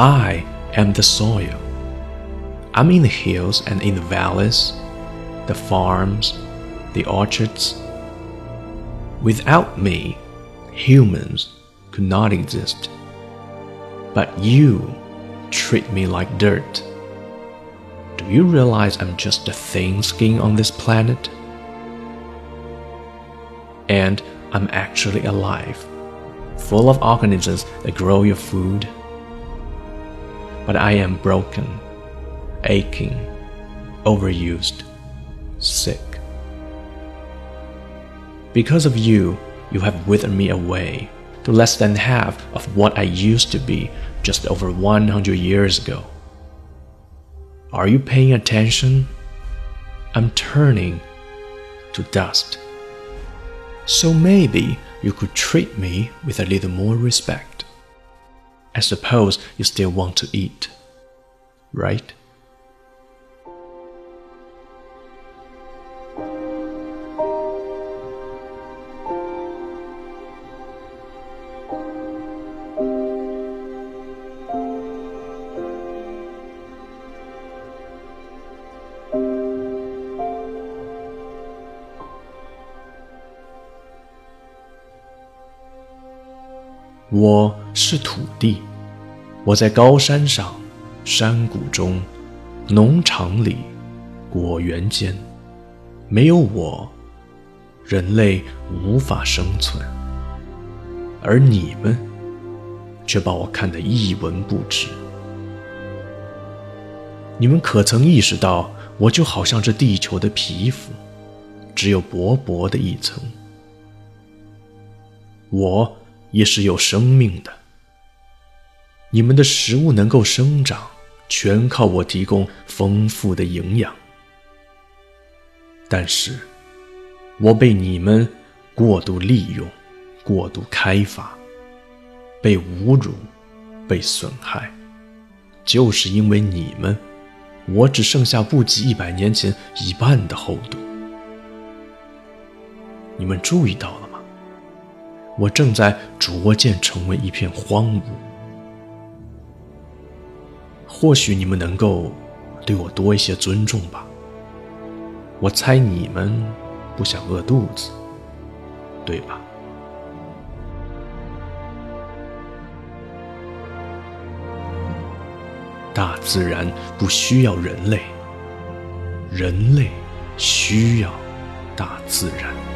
I am the soil. I'm in the hills and in the valleys, the farms, the orchards. Without me, humans could not exist. But you treat me like dirt. Do you realize I'm just a thin skin on this planet? And I'm actually alive, full of organisms that grow your food. But I am broken, aching, overused, sick. Because of you, you have withered me away to less than half of what I used to be just over 100 years ago. Are you paying attention? I'm turning to dust. So maybe you could treat me with a little more respect. I suppose you still want to eat, right? 我是土地，我在高山上、山谷中、农场里、果园间，没有我，人类无法生存。而你们，却把我看得一文不值。你们可曾意识到，我就好像这地球的皮肤，只有薄薄的一层。我。也是有生命的。你们的食物能够生长，全靠我提供丰富的营养。但是，我被你们过度利用、过度开发，被侮辱、被损害，就是因为你们，我只剩下不及一百年前一半的厚度。你们注意到了？我正在逐渐成为一片荒芜。或许你们能够对我多一些尊重吧。我猜你们不想饿肚子，对吧？大自然不需要人类，人类需要大自然。